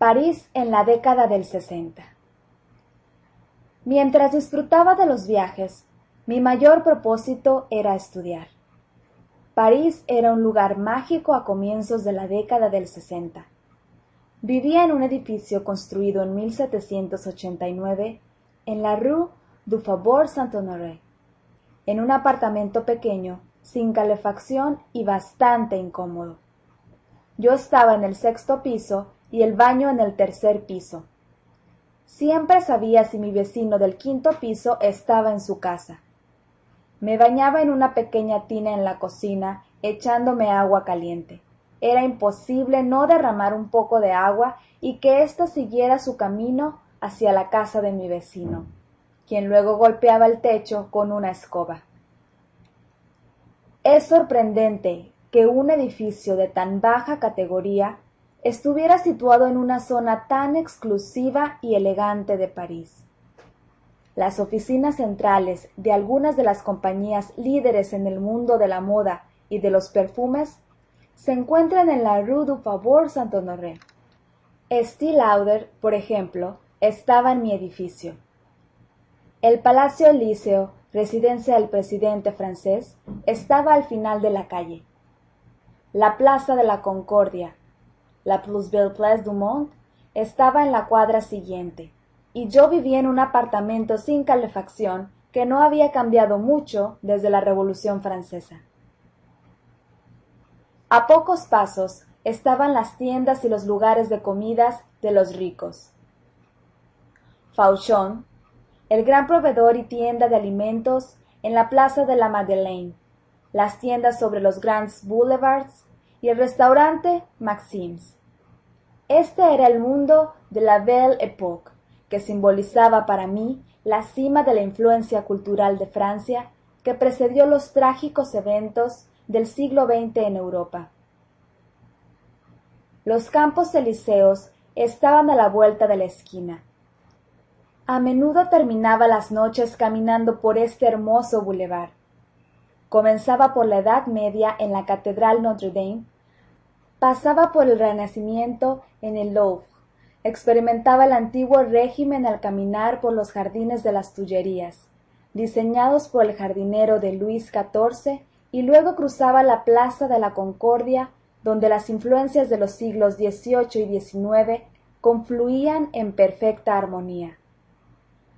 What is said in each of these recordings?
París en la década del 60. Mientras disfrutaba de los viajes, mi mayor propósito era estudiar. París era un lugar mágico a comienzos de la década del 60. Vivía en un edificio construido en 1789 en la Rue du Faubourg Saint-Honoré, en un apartamento pequeño, sin calefacción y bastante incómodo. Yo estaba en el sexto piso y el baño en el tercer piso. Siempre sabía si mi vecino del quinto piso estaba en su casa. Me bañaba en una pequeña tina en la cocina, echándome agua caliente. Era imposible no derramar un poco de agua y que ésta siguiera su camino hacia la casa de mi vecino, quien luego golpeaba el techo con una escoba. Es sorprendente que un edificio de tan baja categoría estuviera situado en una zona tan exclusiva y elegante de París. Las oficinas centrales de algunas de las compañías líderes en el mundo de la moda y de los perfumes se encuentran en la Rue du Faubourg Saint-Honoré. Estée Lauder, por ejemplo, estaba en mi edificio. El Palacio Elíseo, residencia del presidente francés, estaba al final de la calle. La Plaza de la Concordia, la Plus Belle Place du Monde, estaba en la cuadra siguiente, y yo vivía en un apartamento sin calefacción que no había cambiado mucho desde la Revolución Francesa. A pocos pasos estaban las tiendas y los lugares de comidas de los ricos. Fauchon, el gran proveedor y tienda de alimentos en la Plaza de la Madeleine, las tiendas sobre los Grands Boulevards y el restaurante Maxims. Este era el mundo de la Belle Époque, que simbolizaba para mí la cima de la influencia cultural de Francia que precedió los trágicos eventos del siglo XX en Europa. Los campos elíseos estaban a la vuelta de la esquina. A menudo terminaba las noches caminando por este hermoso bulevar. Comenzaba por la Edad Media en la Catedral Notre Dame pasaba por el Renacimiento en el Louvre, experimentaba el antiguo régimen al caminar por los jardines de las Tullerías, diseñados por el jardinero de Luis XIV, y luego cruzaba la Plaza de la Concordia, donde las influencias de los siglos XVIII y XIX confluían en perfecta armonía.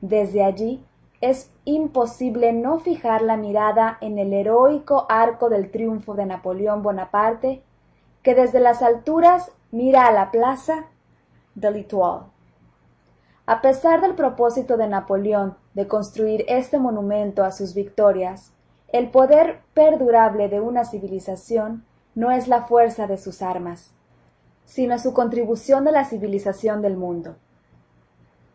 Desde allí es imposible no fijar la mirada en el heroico arco del triunfo de Napoleón Bonaparte que desde las alturas mira a la plaza de l'Étoile. A pesar del propósito de Napoleón de construir este monumento a sus victorias, el poder perdurable de una civilización no es la fuerza de sus armas, sino su contribución a la civilización del mundo.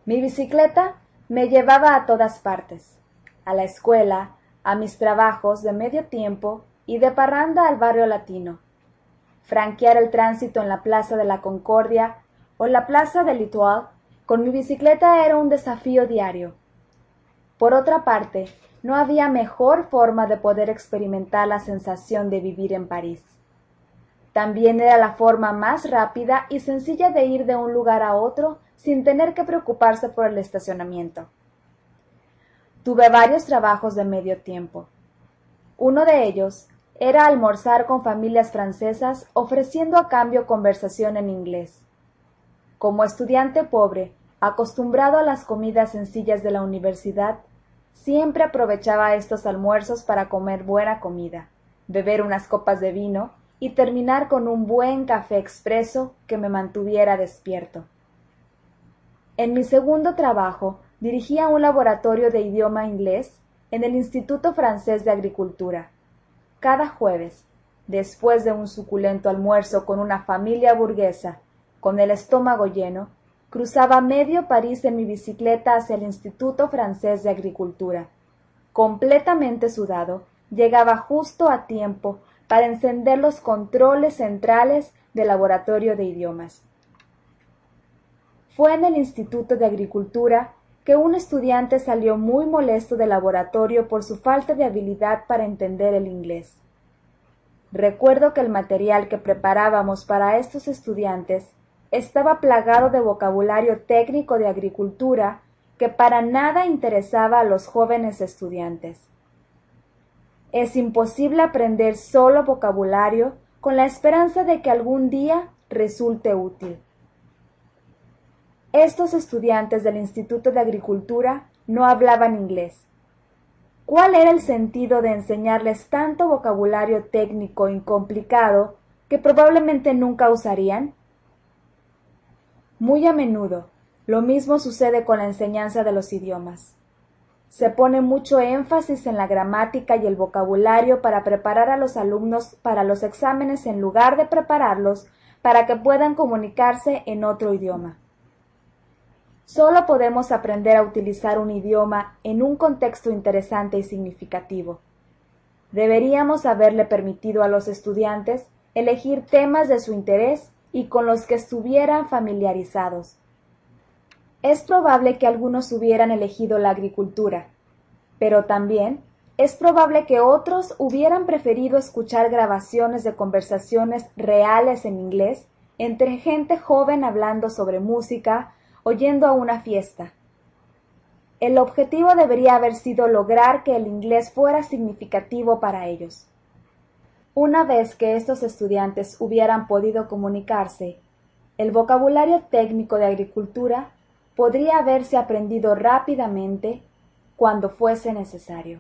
Mi bicicleta me llevaba a todas partes, a la escuela, a mis trabajos de medio tiempo y de parranda al barrio latino, franquear el tránsito en la Plaza de la Concordia o la Plaza de L'Étoile con mi bicicleta era un desafío diario. Por otra parte, no había mejor forma de poder experimentar la sensación de vivir en París. También era la forma más rápida y sencilla de ir de un lugar a otro sin tener que preocuparse por el estacionamiento. Tuve varios trabajos de medio tiempo. Uno de ellos era almorzar con familias francesas ofreciendo a cambio conversación en inglés. Como estudiante pobre, acostumbrado a las comidas sencillas de la universidad, siempre aprovechaba estos almuerzos para comer buena comida, beber unas copas de vino y terminar con un buen café expreso que me mantuviera despierto. En mi segundo trabajo dirigía un laboratorio de idioma inglés en el Instituto Francés de Agricultura cada jueves, después de un suculento almuerzo con una familia burguesa, con el estómago lleno, cruzaba medio París en mi bicicleta hacia el Instituto Francés de Agricultura. Completamente sudado, llegaba justo a tiempo para encender los controles centrales del laboratorio de idiomas. Fue en el Instituto de Agricultura que un estudiante salió muy molesto del laboratorio por su falta de habilidad para entender el inglés. Recuerdo que el material que preparábamos para estos estudiantes estaba plagado de vocabulario técnico de agricultura que para nada interesaba a los jóvenes estudiantes. Es imposible aprender solo vocabulario con la esperanza de que algún día resulte útil. Estos estudiantes del Instituto de Agricultura no hablaban inglés. ¿Cuál era el sentido de enseñarles tanto vocabulario técnico y complicado que probablemente nunca usarían? Muy a menudo, lo mismo sucede con la enseñanza de los idiomas. Se pone mucho énfasis en la gramática y el vocabulario para preparar a los alumnos para los exámenes en lugar de prepararlos para que puedan comunicarse en otro idioma. Solo podemos aprender a utilizar un idioma en un contexto interesante y significativo. Deberíamos haberle permitido a los estudiantes elegir temas de su interés y con los que estuvieran familiarizados. Es probable que algunos hubieran elegido la agricultura, pero también es probable que otros hubieran preferido escuchar grabaciones de conversaciones reales en inglés entre gente joven hablando sobre música o yendo a una fiesta. El objetivo debería haber sido lograr que el inglés fuera significativo para ellos. Una vez que estos estudiantes hubieran podido comunicarse, el vocabulario técnico de agricultura podría haberse aprendido rápidamente cuando fuese necesario.